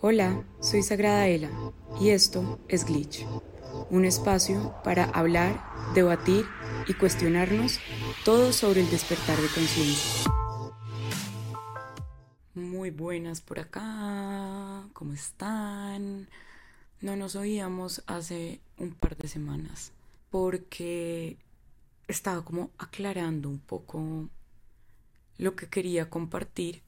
Hola, soy Sagrada Ela y esto es Glitch, un espacio para hablar, debatir y cuestionarnos todo sobre el despertar de conciencia. Muy buenas por acá, ¿cómo están? No nos oíamos hace un par de semanas porque estaba como aclarando un poco lo que quería compartir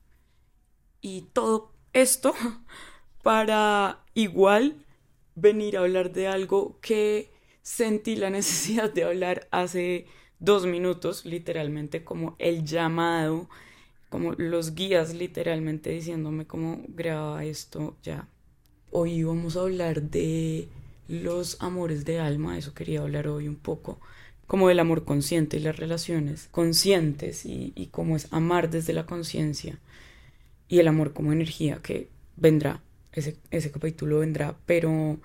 y todo esto para igual venir a hablar de algo que sentí la necesidad de hablar hace dos minutos, literalmente como el llamado, como los guías literalmente diciéndome cómo graba esto ya. Hoy vamos a hablar de los amores de alma, eso quería hablar hoy un poco, como del amor consciente y las relaciones conscientes y, y cómo es amar desde la conciencia y el amor como energía que vendrá, ese, capítulo vendrá, pero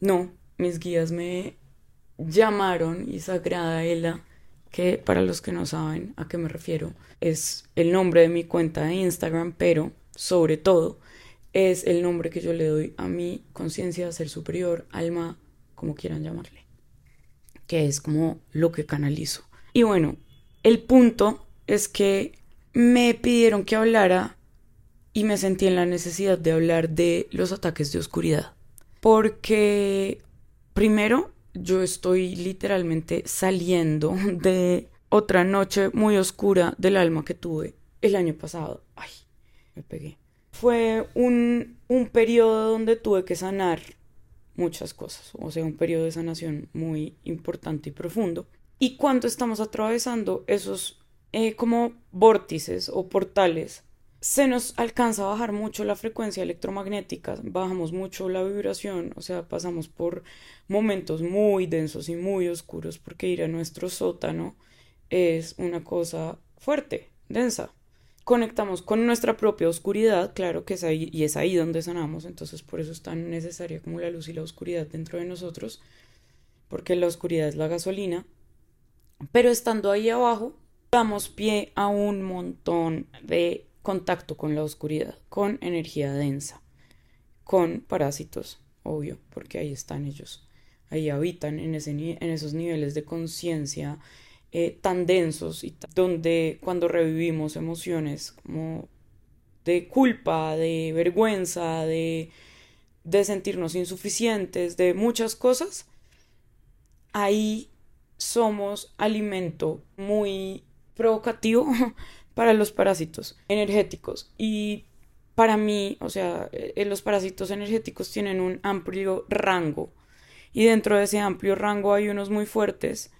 no, mis guías me llamaron y Sagrada Ela, que para los que no saben a qué me refiero, es el nombre de mi cuenta de Instagram, pero sobre todo es el nombre que yo le doy a mi conciencia, ser superior, alma, como quieran llamarle, que es como lo que canalizo. Y bueno, el punto es que me pidieron que hablara y me sentí en la necesidad de hablar de los ataques de oscuridad. Porque, primero, yo estoy literalmente saliendo de otra noche muy oscura del alma que tuve el año pasado. Ay, me pegué. Fue un, un periodo donde tuve que sanar muchas cosas, o sea, un periodo de sanación muy importante y profundo. Y cuando estamos atravesando esos eh, como vórtices o portales se nos alcanza a bajar mucho la frecuencia electromagnética, bajamos mucho la vibración, o sea, pasamos por momentos muy densos y muy oscuros porque ir a nuestro sótano es una cosa fuerte, densa. Conectamos con nuestra propia oscuridad, claro que es ahí y es ahí donde sanamos, entonces por eso es tan necesaria como la luz y la oscuridad dentro de nosotros, porque la oscuridad es la gasolina. Pero estando ahí abajo, damos pie a un montón de contacto con la oscuridad, con energía densa, con parásitos, obvio, porque ahí están ellos, ahí habitan en, ese, en esos niveles de conciencia eh, tan densos y donde cuando revivimos emociones como de culpa, de vergüenza, de, de sentirnos insuficientes, de muchas cosas, ahí somos alimento muy provocativo para los parásitos energéticos. Y para mí, o sea, eh, los parásitos energéticos tienen un amplio rango. Y dentro de ese amplio rango hay unos muy fuertes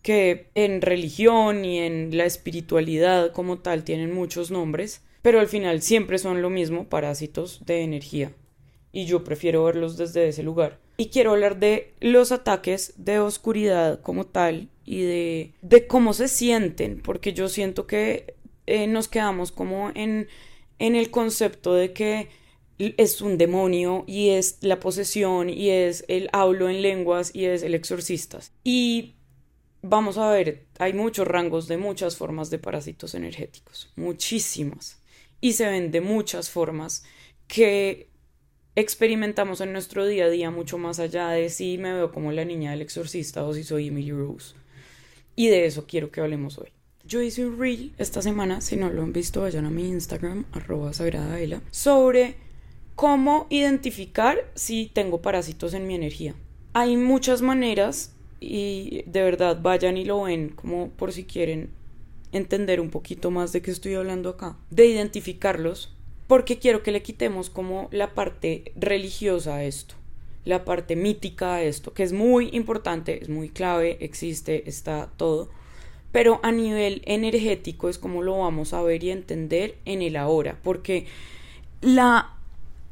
que en religión y en la espiritualidad como tal tienen muchos nombres, pero al final siempre son lo mismo, parásitos de energía. Y yo prefiero verlos desde ese lugar. Y quiero hablar de los ataques de oscuridad como tal y de, de cómo se sienten, porque yo siento que eh, nos quedamos como en, en el concepto de que es un demonio y es la posesión y es el hablo en lenguas y es el exorcistas. Y vamos a ver, hay muchos rangos de muchas formas de parásitos energéticos, muchísimas. Y se ven de muchas formas que experimentamos en nuestro día a día mucho más allá de si me veo como la niña del exorcista o si soy Emily Rose. Y de eso quiero que hablemos hoy. Yo hice un reel esta semana, si no lo han visto, vayan a mi Instagram, arroba sagradaela, sobre cómo identificar si tengo parásitos en mi energía. Hay muchas maneras y de verdad vayan y lo ven como por si quieren entender un poquito más de qué estoy hablando acá, de identificarlos, porque quiero que le quitemos como la parte religiosa a esto, la parte mítica a esto, que es muy importante, es muy clave, existe, está todo pero a nivel energético es como lo vamos a ver y entender en el ahora, porque la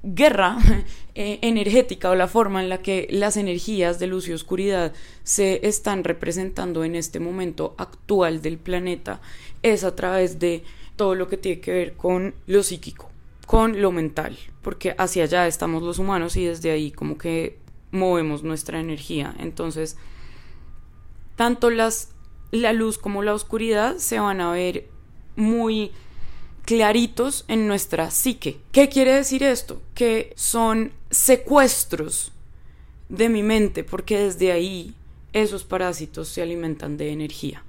guerra eh, energética o la forma en la que las energías de luz y oscuridad se están representando en este momento actual del planeta es a través de todo lo que tiene que ver con lo psíquico, con lo mental, porque hacia allá estamos los humanos y desde ahí como que movemos nuestra energía. Entonces, tanto las la luz como la oscuridad se van a ver muy claritos en nuestra psique. ¿Qué quiere decir esto? Que son secuestros de mi mente, porque desde ahí esos parásitos se alimentan de energía.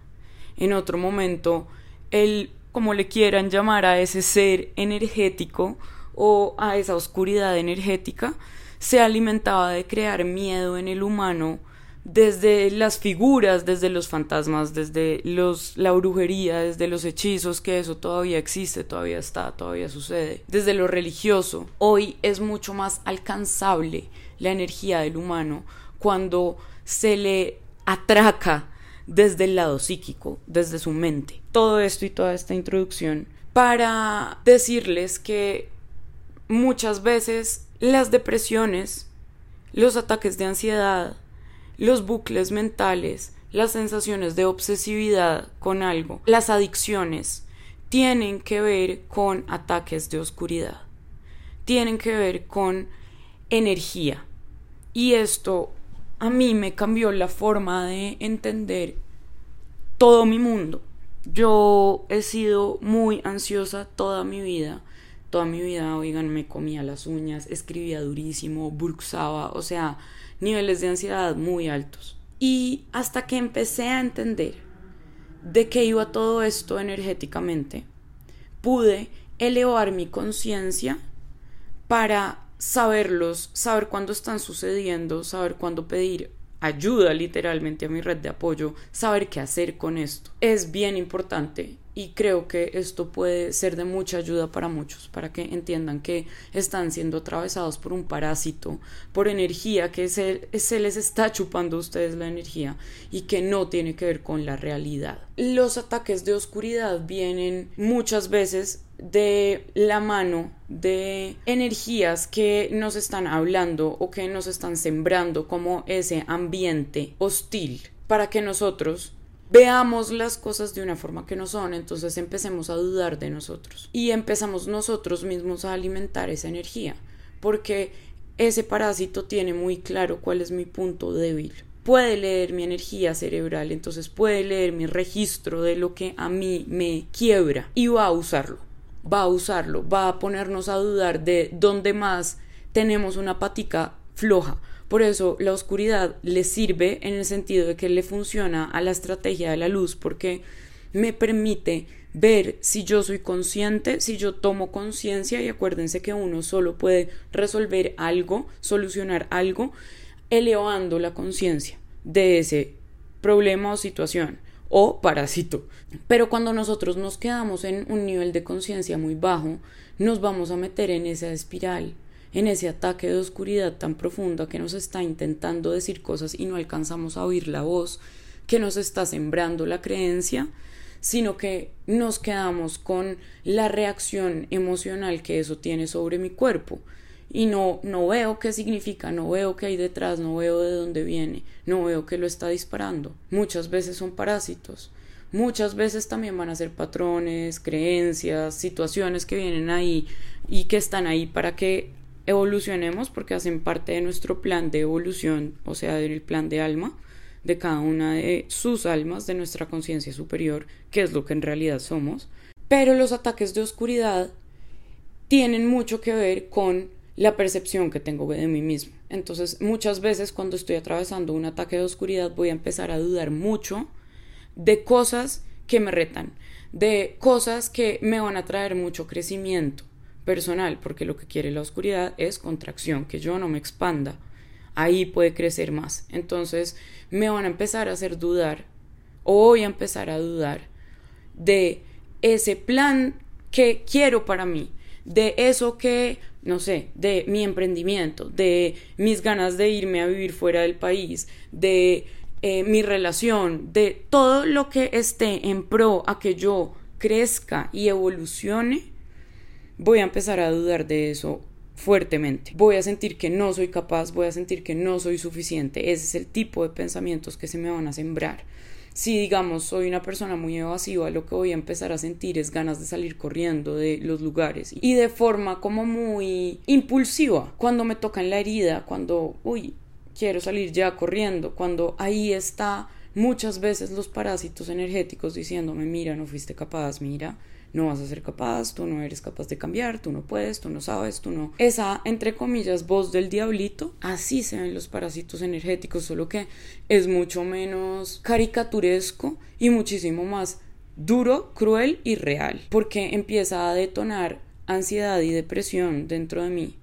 En otro momento, el, como le quieran llamar a ese ser energético o a esa oscuridad energética, se alimentaba de crear miedo en el humano desde las figuras, desde los fantasmas, desde los, la brujería, desde los hechizos, que eso todavía existe, todavía está, todavía sucede, desde lo religioso. Hoy es mucho más alcanzable la energía del humano cuando se le atraca desde el lado psíquico, desde su mente. Todo esto y toda esta introducción para decirles que muchas veces las depresiones, los ataques de ansiedad, los bucles mentales, las sensaciones de obsesividad con algo, las adicciones, tienen que ver con ataques de oscuridad, tienen que ver con energía. Y esto a mí me cambió la forma de entender todo mi mundo. Yo he sido muy ansiosa toda mi vida. Toda mi vida, oigan, me comía las uñas, escribía durísimo, bruxaba, o sea, niveles de ansiedad muy altos. Y hasta que empecé a entender de qué iba todo esto energéticamente, pude elevar mi conciencia para saberlos, saber cuándo están sucediendo, saber cuándo pedir ayuda literalmente a mi red de apoyo, saber qué hacer con esto. Es bien importante y creo que esto puede ser de mucha ayuda para muchos, para que entiendan que están siendo atravesados por un parásito, por energía, que se, se, les está chupando a ustedes la energía y que no tiene que ver con la realidad. Los ataques de oscuridad vienen muchas veces de la mano de energías que nos están hablando o que nos están sembrando como ese ambiente hostil para que nosotros veamos las cosas de una forma que no son, entonces empecemos a dudar de nosotros y empezamos nosotros mismos a alimentar esa energía, porque ese parásito tiene muy claro cuál es mi punto débil. Puede leer mi energía cerebral, entonces puede leer mi registro de lo que a mí me quiebra y va a usarlo. Va a usarlo, va a ponernos a dudar de dónde más tenemos una patica floja, por eso la oscuridad le sirve en el sentido de que le funciona a la estrategia de la luz porque me permite ver si yo soy consciente, si yo tomo conciencia y acuérdense que uno solo puede resolver algo, solucionar algo, elevando la conciencia de ese problema o situación o parásito. Pero cuando nosotros nos quedamos en un nivel de conciencia muy bajo, nos vamos a meter en esa espiral en ese ataque de oscuridad tan profunda que nos está intentando decir cosas y no alcanzamos a oír la voz que nos está sembrando la creencia, sino que nos quedamos con la reacción emocional que eso tiene sobre mi cuerpo y no, no veo qué significa, no veo qué hay detrás, no veo de dónde viene, no veo qué lo está disparando. Muchas veces son parásitos, muchas veces también van a ser patrones, creencias, situaciones que vienen ahí y que están ahí para que evolucionemos porque hacen parte de nuestro plan de evolución, o sea, del plan de alma de cada una de sus almas, de nuestra conciencia superior, que es lo que en realidad somos. Pero los ataques de oscuridad tienen mucho que ver con la percepción que tengo de mí mismo. Entonces, muchas veces cuando estoy atravesando un ataque de oscuridad voy a empezar a dudar mucho de cosas que me retan, de cosas que me van a traer mucho crecimiento personal, porque lo que quiere la oscuridad es contracción, que yo no me expanda. Ahí puede crecer más. Entonces me van a empezar a hacer dudar, o voy a empezar a dudar de ese plan que quiero para mí, de eso que, no sé, de mi emprendimiento, de mis ganas de irme a vivir fuera del país, de eh, mi relación, de todo lo que esté en pro a que yo crezca y evolucione, voy a empezar a dudar de eso fuertemente. Voy a sentir que no soy capaz, voy a sentir que no soy suficiente. Ese es el tipo de pensamientos que se me van a sembrar. Si digamos soy una persona muy evasiva, lo que voy a empezar a sentir es ganas de salir corriendo de los lugares y de forma como muy impulsiva. Cuando me tocan la herida, cuando, uy, quiero salir ya corriendo, cuando ahí está muchas veces los parásitos energéticos diciéndome, mira, no fuiste capaz, mira, no vas a ser capaz, tú no eres capaz de cambiar, tú no puedes, tú no sabes, tú no. Esa, entre comillas, voz del diablito, así se ven los parásitos energéticos, solo que es mucho menos caricaturesco y muchísimo más duro, cruel y real, porque empieza a detonar ansiedad y depresión dentro de mí.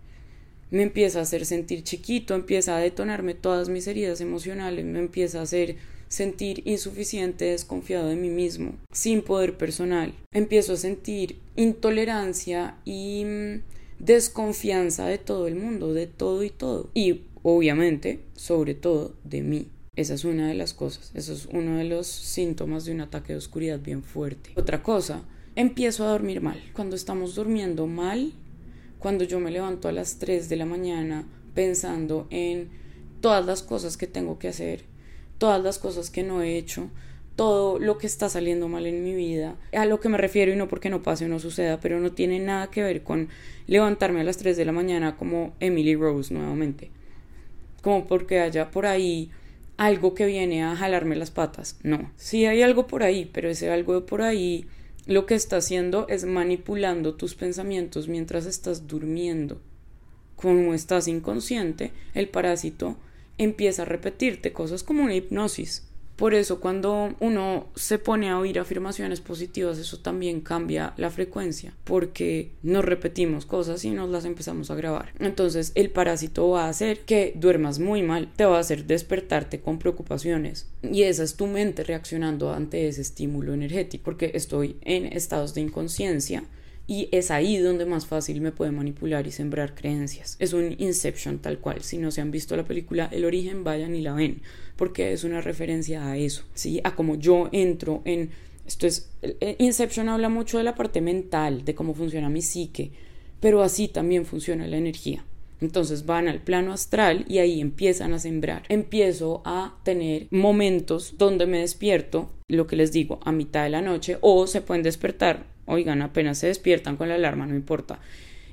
Me empieza a hacer sentir chiquito, empieza a detonarme todas mis heridas emocionales, me empieza a hacer sentir insuficiente, desconfiado de mí mismo, sin poder personal. Empiezo a sentir intolerancia y mm, desconfianza de todo el mundo, de todo y todo. Y obviamente, sobre todo, de mí. Esa es una de las cosas, eso es uno de los síntomas de un ataque de oscuridad bien fuerte. Otra cosa, empiezo a dormir mal. Cuando estamos durmiendo mal, cuando yo me levanto a las 3 de la mañana pensando en todas las cosas que tengo que hacer, todas las cosas que no he hecho, todo lo que está saliendo mal en mi vida, a lo que me refiero y no porque no pase o no suceda, pero no tiene nada que ver con levantarme a las 3 de la mañana como Emily Rose nuevamente. Como porque haya por ahí algo que viene a jalarme las patas. No, sí hay algo por ahí, pero ese algo por ahí lo que está haciendo es manipulando tus pensamientos mientras estás durmiendo. Como estás inconsciente, el parásito empieza a repetirte cosas como una hipnosis. Por eso cuando uno se pone a oír afirmaciones positivas, eso también cambia la frecuencia, porque nos repetimos cosas y nos las empezamos a grabar. Entonces el parásito va a hacer que duermas muy mal, te va a hacer despertarte con preocupaciones y esa es tu mente reaccionando ante ese estímulo energético, porque estoy en estados de inconsciencia y es ahí donde más fácil me puede manipular y sembrar creencias. Es un Inception tal cual. Si no se han visto la película El origen, vayan y la ven, porque es una referencia a eso, ¿sí? A cómo yo entro en... Esto es... Inception habla mucho de la parte mental, de cómo funciona mi psique, pero así también funciona la energía. Entonces van al plano astral y ahí empiezan a sembrar. Empiezo a tener momentos donde me despierto, lo que les digo, a mitad de la noche, o se pueden despertar Oigan, apenas se despiertan con la alarma, no importa.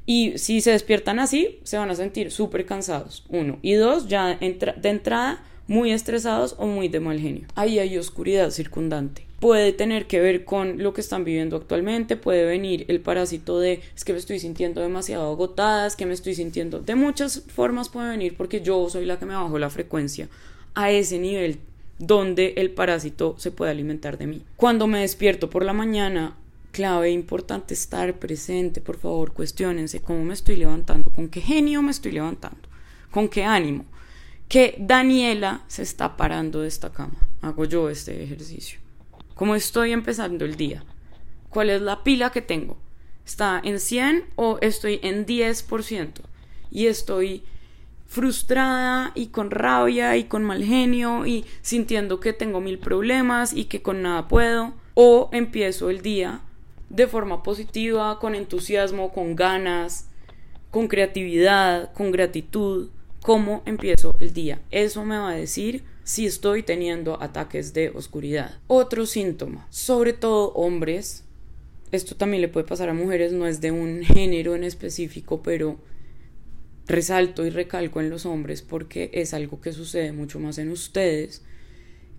Y si se despiertan así, se van a sentir súper cansados. Uno. Y dos, ya de entrada, muy estresados o muy de mal genio. Ahí hay oscuridad circundante. Puede tener que ver con lo que están viviendo actualmente, puede venir el parásito de es que me estoy sintiendo demasiado agotada, es que me estoy sintiendo. De muchas formas puede venir porque yo soy la que me bajo la frecuencia a ese nivel donde el parásito se puede alimentar de mí. Cuando me despierto por la mañana, clave, importante estar presente, por favor, cuestionense cómo me estoy levantando, con qué genio me estoy levantando, con qué ánimo, que Daniela se está parando de esta cama, hago yo este ejercicio, cómo estoy empezando el día, cuál es la pila que tengo, está en 100 o estoy en 10% y estoy frustrada y con rabia y con mal genio y sintiendo que tengo mil problemas y que con nada puedo. O empiezo el día de forma positiva, con entusiasmo, con ganas, con creatividad, con gratitud, cómo empiezo el día. Eso me va a decir si estoy teniendo ataques de oscuridad. Otro síntoma, sobre todo hombres, esto también le puede pasar a mujeres, no es de un género en específico, pero resalto y recalco en los hombres porque es algo que sucede mucho más en ustedes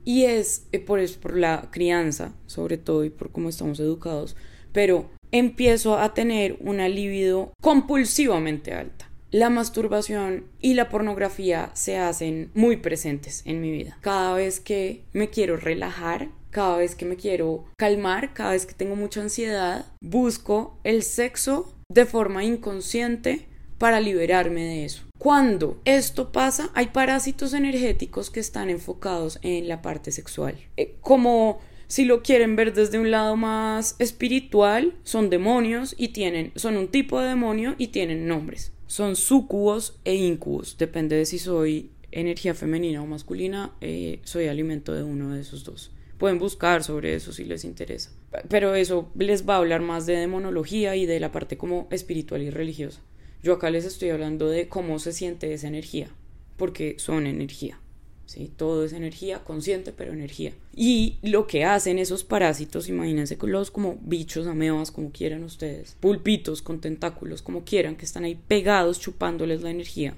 y es eh, por, es por la crianza, sobre todo, y por cómo estamos educados, pero empiezo a tener una libido compulsivamente alta. La masturbación y la pornografía se hacen muy presentes en mi vida. Cada vez que me quiero relajar, cada vez que me quiero calmar, cada vez que tengo mucha ansiedad, busco el sexo de forma inconsciente para liberarme de eso. Cuando esto pasa, hay parásitos energéticos que están enfocados en la parte sexual. Eh, como si lo quieren ver desde un lado más espiritual, son demonios y tienen, son un tipo de demonio y tienen nombres. Son sucubos e incubos, depende de si soy energía femenina o masculina, eh, soy alimento de uno de esos dos. Pueden buscar sobre eso si les interesa. Pero eso les va a hablar más de demonología y de la parte como espiritual y religiosa. Yo acá les estoy hablando de cómo se siente esa energía, porque son energía. ¿Sí? Todo es energía, consciente, pero energía. Y lo que hacen esos parásitos, imagínense los como bichos, amebas, como quieran ustedes, pulpitos con tentáculos, como quieran, que están ahí pegados chupándoles la energía.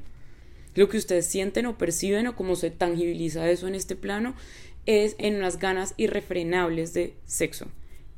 Lo que ustedes sienten o perciben o cómo se tangibiliza eso en este plano es en unas ganas irrefrenables de sexo,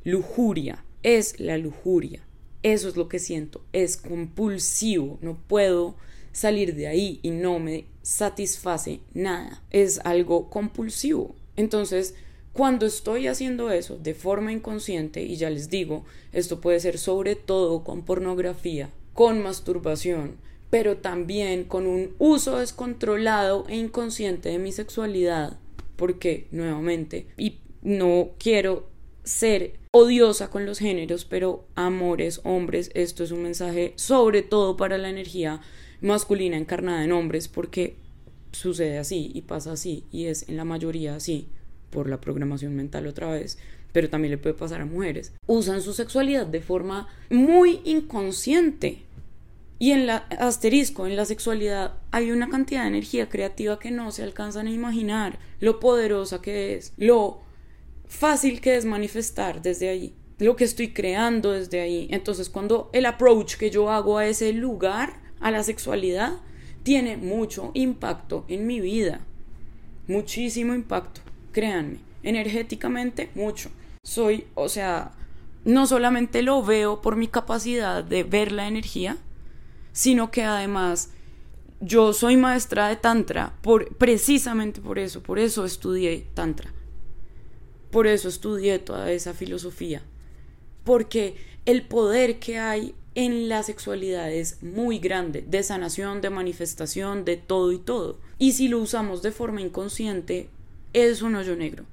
lujuria, es la lujuria. Eso es lo que siento. Es compulsivo. No puedo salir de ahí y no me satisface nada. Es algo compulsivo. Entonces, cuando estoy haciendo eso de forma inconsciente, y ya les digo, esto puede ser sobre todo con pornografía, con masturbación, pero también con un uso descontrolado e inconsciente de mi sexualidad, porque nuevamente, y no quiero ser odiosa con los géneros, pero amores, hombres, esto es un mensaje sobre todo para la energía masculina encarnada en hombres, porque sucede así y pasa así, y es en la mayoría así por la programación mental otra vez, pero también le puede pasar a mujeres, usan su sexualidad de forma muy inconsciente. Y en la asterisco, en la sexualidad, hay una cantidad de energía creativa que no se alcanzan a imaginar, lo poderosa que es, lo fácil que es manifestar desde ahí, lo que estoy creando desde ahí. Entonces, cuando el approach que yo hago a ese lugar, a la sexualidad, tiene mucho impacto en mi vida, muchísimo impacto créanme, energéticamente mucho. Soy, o sea, no solamente lo veo por mi capacidad de ver la energía, sino que además yo soy maestra de tantra por precisamente por eso, por eso estudié tantra. Por eso estudié toda esa filosofía, porque el poder que hay en la sexualidad es muy grande, de sanación, de manifestación, de todo y todo. Y si lo usamos de forma inconsciente, es un hoyo negro.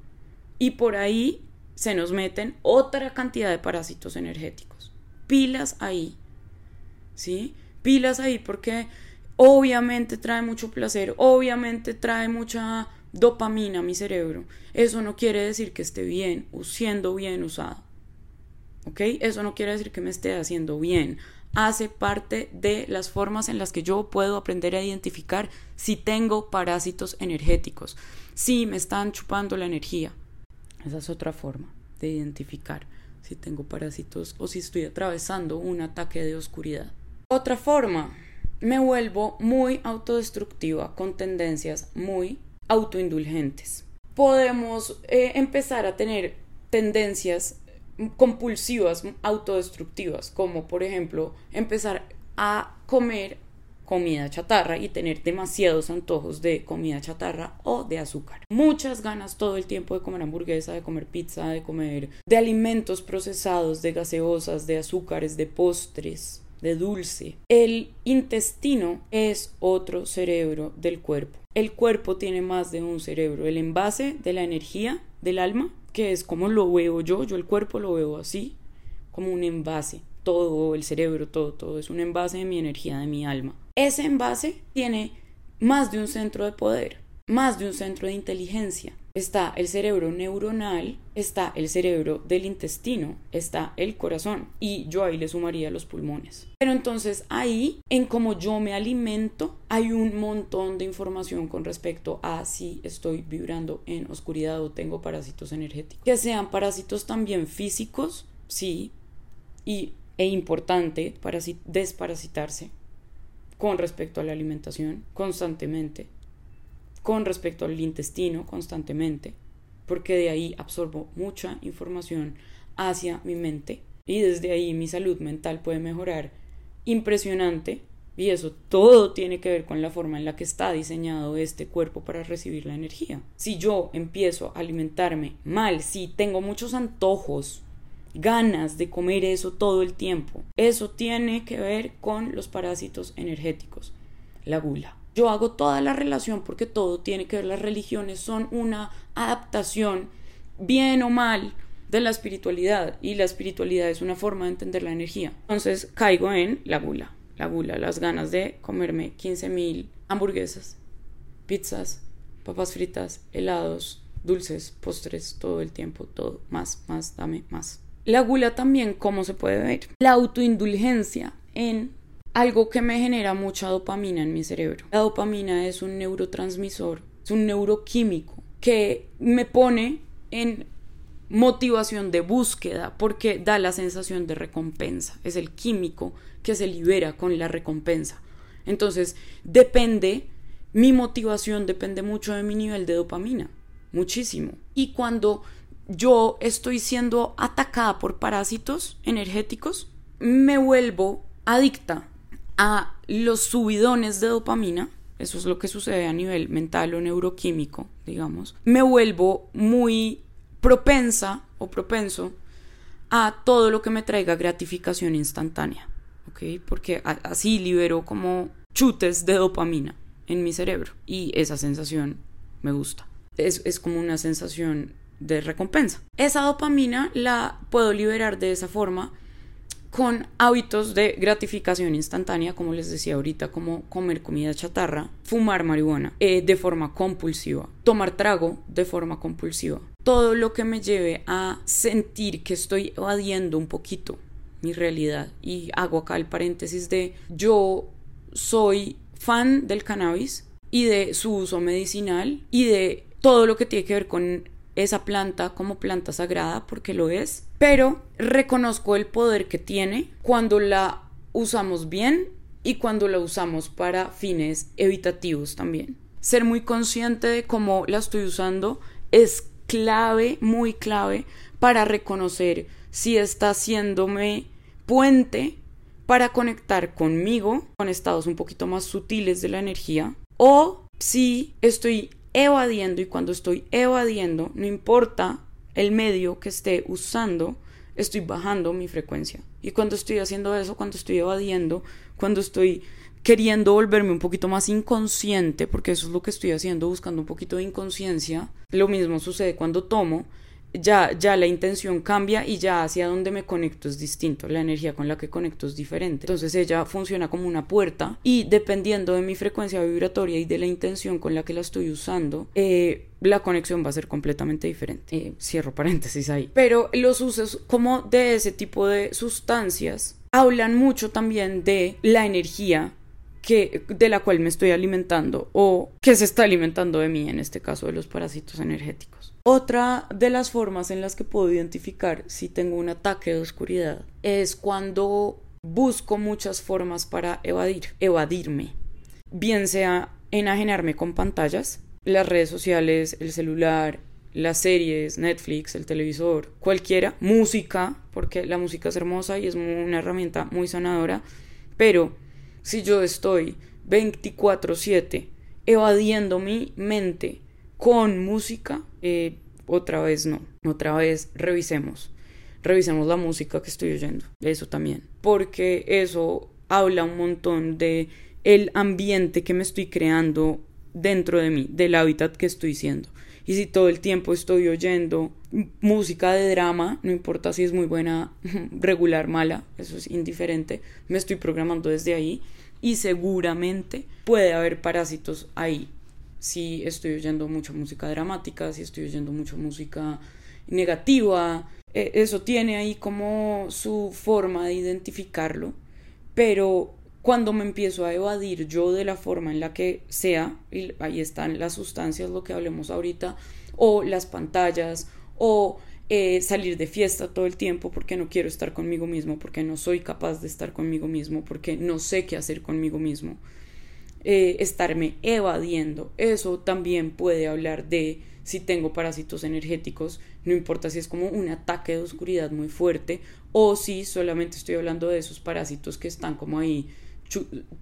Y por ahí se nos meten otra cantidad de parásitos energéticos. Pilas ahí. ¿Sí? Pilas ahí porque obviamente trae mucho placer, obviamente trae mucha dopamina a mi cerebro. Eso no quiere decir que esté bien, siendo bien usado. Eso no quiere decir que me esté haciendo bien. Hace parte de las formas en las que yo puedo aprender a identificar si tengo parásitos energéticos si me están chupando la energía. Esa es otra forma de identificar si tengo parásitos o si estoy atravesando un ataque de oscuridad. Otra forma, me vuelvo muy autodestructiva con tendencias muy autoindulgentes. Podemos eh, empezar a tener tendencias compulsivas autodestructivas, como por ejemplo empezar a comer comida chatarra y tener demasiados antojos de comida chatarra o de azúcar. Muchas ganas todo el tiempo de comer hamburguesa, de comer pizza, de comer de alimentos procesados, de gaseosas, de azúcares, de postres, de dulce. El intestino es otro cerebro del cuerpo. El cuerpo tiene más de un cerebro. El envase de la energía del alma, que es como lo veo yo, yo el cuerpo lo veo así, como un envase. Todo, el cerebro, todo, todo es un envase de mi energía, de mi alma. Ese envase tiene más de un centro de poder, más de un centro de inteligencia. Está el cerebro neuronal, está el cerebro del intestino, está el corazón y yo ahí le sumaría los pulmones. Pero entonces ahí, en cómo yo me alimento, hay un montón de información con respecto a si estoy vibrando en oscuridad o tengo parásitos energéticos. Que sean parásitos también físicos, sí, y, e importante para desparasitarse con respecto a la alimentación constantemente, con respecto al intestino constantemente, porque de ahí absorbo mucha información hacia mi mente y desde ahí mi salud mental puede mejorar impresionante y eso todo tiene que ver con la forma en la que está diseñado este cuerpo para recibir la energía. Si yo empiezo a alimentarme mal, si tengo muchos antojos ganas de comer eso todo el tiempo. Eso tiene que ver con los parásitos energéticos, la gula. Yo hago toda la relación porque todo tiene que ver, las religiones son una adaptación, bien o mal, de la espiritualidad y la espiritualidad es una forma de entender la energía. Entonces caigo en la gula, la gula, las ganas de comerme 15.000 hamburguesas, pizzas, papas fritas, helados, dulces, postres, todo el tiempo, todo, más, más, dame más. La gula también, ¿cómo se puede ver? La autoindulgencia en algo que me genera mucha dopamina en mi cerebro. La dopamina es un neurotransmisor, es un neuroquímico que me pone en motivación de búsqueda porque da la sensación de recompensa. Es el químico que se libera con la recompensa. Entonces, depende, mi motivación depende mucho de mi nivel de dopamina, muchísimo. Y cuando yo estoy siendo atacada por parásitos energéticos, me vuelvo adicta a los subidones de dopamina, eso es lo que sucede a nivel mental o neuroquímico, digamos, me vuelvo muy propensa o propenso a todo lo que me traiga gratificación instantánea, ¿ok? Porque así libero como chutes de dopamina en mi cerebro y esa sensación me gusta. Es, es como una sensación de recompensa. Esa dopamina la puedo liberar de esa forma con hábitos de gratificación instantánea, como les decía ahorita, como comer comida chatarra, fumar marihuana eh, de forma compulsiva, tomar trago de forma compulsiva. Todo lo que me lleve a sentir que estoy evadiendo un poquito mi realidad. Y hago acá el paréntesis de yo soy fan del cannabis y de su uso medicinal y de todo lo que tiene que ver con esa planta como planta sagrada porque lo es, pero reconozco el poder que tiene cuando la usamos bien y cuando la usamos para fines evitativos también. Ser muy consciente de cómo la estoy usando es clave, muy clave para reconocer si está haciéndome puente para conectar conmigo, con estados un poquito más sutiles de la energía, o si estoy evadiendo y cuando estoy evadiendo, no importa el medio que esté usando, estoy bajando mi frecuencia. Y cuando estoy haciendo eso, cuando estoy evadiendo, cuando estoy queriendo volverme un poquito más inconsciente, porque eso es lo que estoy haciendo, buscando un poquito de inconsciencia, lo mismo sucede cuando tomo, ya, ya la intención cambia y ya hacia donde me conecto es distinto, la energía con la que conecto es diferente. Entonces ella funciona como una puerta y dependiendo de mi frecuencia vibratoria y de la intención con la que la estoy usando, eh, la conexión va a ser completamente diferente. Eh, cierro paréntesis ahí. Pero los usos como de ese tipo de sustancias hablan mucho también de la energía que, de la cual me estoy alimentando o que se está alimentando de mí, en este caso de los parásitos energéticos. Otra de las formas en las que puedo identificar si tengo un ataque de oscuridad es cuando busco muchas formas para evadir, evadirme, bien sea enajenarme con pantallas, las redes sociales, el celular, las series, Netflix, el televisor, cualquiera, música, porque la música es hermosa y es una herramienta muy sanadora, pero si yo estoy 24/7 evadiendo mi mente con música, eh, otra vez no, otra vez revisemos, revisemos la música que estoy oyendo, eso también, porque eso habla un montón de el ambiente que me estoy creando dentro de mí, del hábitat que estoy siendo. Y si todo el tiempo estoy oyendo música de drama, no importa si es muy buena, regular, mala, eso es indiferente, me estoy programando desde ahí y seguramente puede haber parásitos ahí. Si estoy oyendo mucha música dramática, si estoy oyendo mucha música negativa, e, eso tiene ahí como su forma de identificarlo, pero cuando me empiezo a evadir yo de la forma en la que sea, y ahí están las sustancias, lo que hablemos ahorita, o las pantallas, o eh, salir de fiesta todo el tiempo porque no quiero estar conmigo mismo, porque no soy capaz de estar conmigo mismo, porque no sé qué hacer conmigo mismo. Eh, estarme evadiendo, eso también puede hablar de si tengo parásitos energéticos, no importa si es como un ataque de oscuridad muy fuerte o si solamente estoy hablando de esos parásitos que están como ahí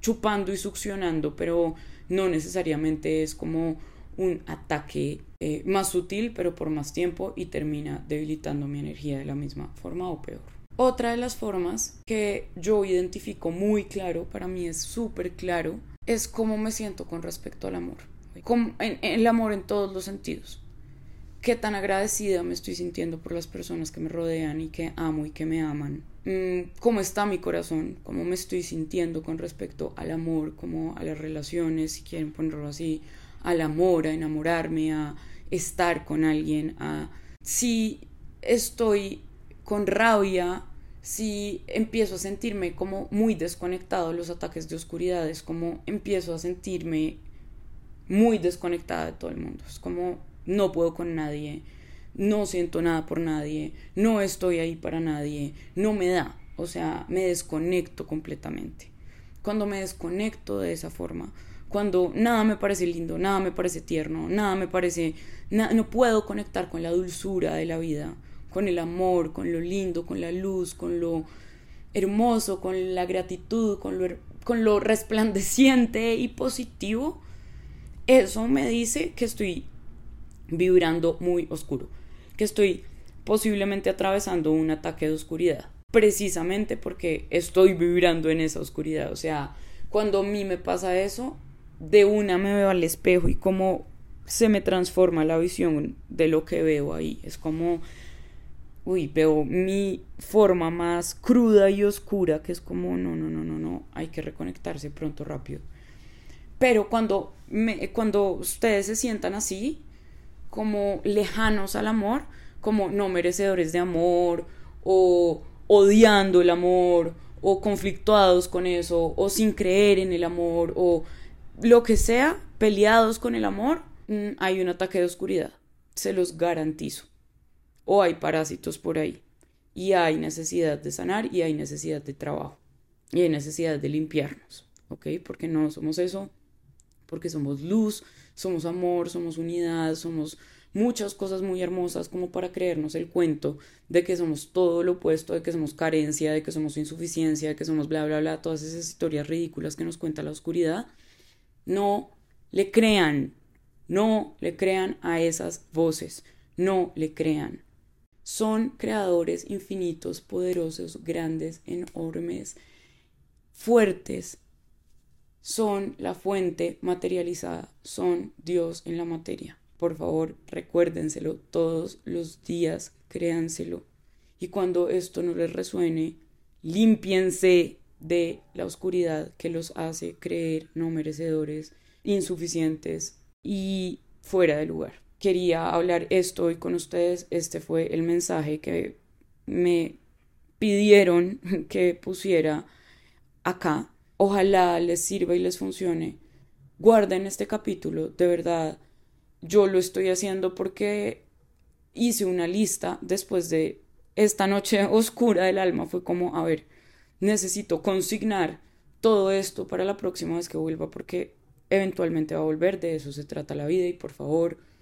chupando y succionando, pero no necesariamente es como un ataque eh, más sutil, pero por más tiempo y termina debilitando mi energía de la misma forma o peor. Otra de las formas que yo identifico muy claro, para mí es súper claro, es cómo me siento con respecto al amor. en, el amor en todos los sentidos. Qué tan agradecida me estoy sintiendo por las personas que me rodean y que amo y que me aman Mm, cómo está mi corazón, cómo me estoy sintiendo con respecto al amor, como a las relaciones, si quieren ponerlo así, al amor, a enamorarme, a estar con alguien, a si estoy con rabia, si empiezo a sentirme como muy desconectado de los ataques de oscuridad, es como empiezo a sentirme muy desconectada de todo el mundo, es como no puedo con nadie, no siento nada por nadie, no estoy ahí para nadie, no me da, o sea, me desconecto completamente. Cuando me desconecto de esa forma, cuando nada me parece lindo, nada me parece tierno, nada me parece, no puedo conectar con la dulzura de la vida, con el amor, con lo lindo, con la luz, con lo hermoso, con la gratitud, con lo, con lo resplandeciente y positivo, eso me dice que estoy vibrando muy oscuro, que estoy posiblemente atravesando un ataque de oscuridad, precisamente porque estoy vibrando en esa oscuridad, o sea, cuando a mí me pasa eso, de una me veo al espejo y como se me transforma la visión de lo que veo ahí, es como uy, veo mi forma más cruda y oscura, que es como, no, no, no, no, no, hay que reconectarse pronto, rápido. Pero cuando, me, cuando ustedes se sientan así, como lejanos al amor, como no merecedores de amor, o odiando el amor, o conflictuados con eso, o sin creer en el amor, o lo que sea, peleados con el amor, mm, hay un ataque de oscuridad, se los garantizo. O hay parásitos por ahí, y hay necesidad de sanar, y hay necesidad de trabajo, y hay necesidad de limpiarnos, ¿ok? Porque no somos eso, porque somos luz, somos amor, somos unidad, somos muchas cosas muy hermosas como para creernos el cuento de que somos todo lo opuesto, de que somos carencia, de que somos insuficiencia, de que somos bla, bla, bla, todas esas historias ridículas que nos cuenta la oscuridad. No le crean, no le crean a esas voces, no le crean. Son creadores infinitos, poderosos, grandes, enormes, fuertes, son la fuente materializada, son Dios en la materia. Por favor, recuérdenselo todos los días, créanselo. Y cuando esto no les resuene, límpiense de la oscuridad que los hace creer no merecedores, insuficientes y fuera de lugar. Quería hablar esto hoy con ustedes. Este fue el mensaje que me pidieron que pusiera acá Ojalá les sirva y les funcione. Guarden este capítulo, de verdad. Yo lo estoy haciendo porque hice una lista después de esta noche oscura del alma. Fue como, a ver, necesito consignar todo esto para la próxima vez que vuelva porque eventualmente va a volver. De eso se trata la vida y por favor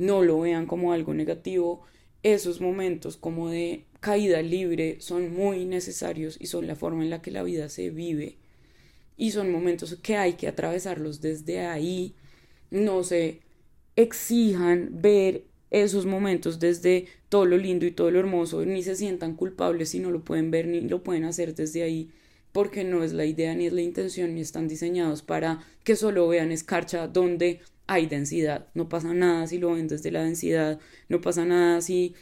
no lo vean como algo negativo. Esos momentos como de caída libre son muy necesarios y son la forma en la que la vida se vive y son momentos que hay que atravesarlos desde ahí. No se exijan ver esos momentos desde todo lo lindo y todo lo hermoso, ni se sientan culpables si no lo pueden ver ni lo pueden hacer desde ahí, porque no es la idea ni es la intención, ni están diseñados para que solo vean escarcha donde hay densidad. No pasa nada si lo ven desde la densidad, no pasa nada si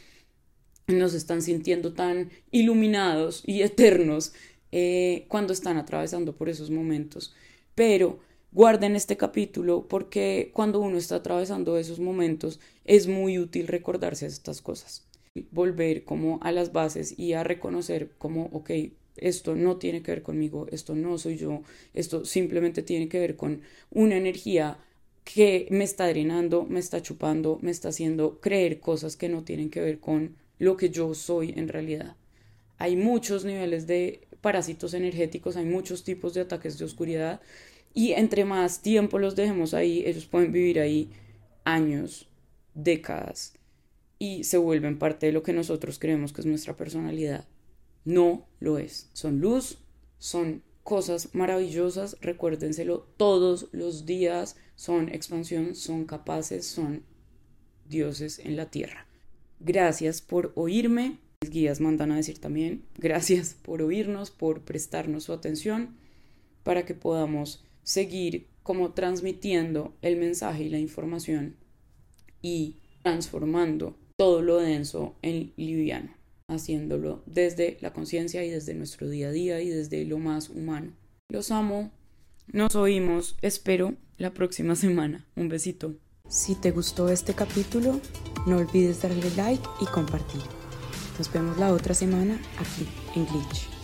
nos están sintiendo tan iluminados y eternos eh, cuando están atravesando por esos momentos. Pero guarden este capítulo porque cuando uno está atravesando esos momentos es muy útil recordarse estas cosas. Volver como a las bases y a reconocer como, ok, esto no tiene que ver conmigo, esto no soy yo, esto simplemente tiene que ver con una energía que me está drenando, me está chupando, me está haciendo creer cosas que no tienen que ver con lo que yo soy en realidad. Hay muchos niveles de parásitos energéticos, hay muchos tipos de ataques de oscuridad y entre más tiempo los dejemos ahí, ellos pueden vivir ahí años, décadas y se vuelven parte de lo que nosotros creemos que es nuestra personalidad. No lo es. Son luz, son cosas maravillosas, recuérdenselo todos los días, son expansión, son capaces, son dioses en la tierra. Gracias por oírme. Mis guías mandan a decir también gracias por oírnos, por prestarnos su atención, para que podamos seguir como transmitiendo el mensaje y la información y transformando todo lo denso en liviano, haciéndolo desde la conciencia y desde nuestro día a día y desde lo más humano. Los amo, nos oímos, espero la próxima semana. Un besito. Si te gustó este capítulo, no olvides darle like y compartir. Nos vemos la otra semana aquí en Glitch.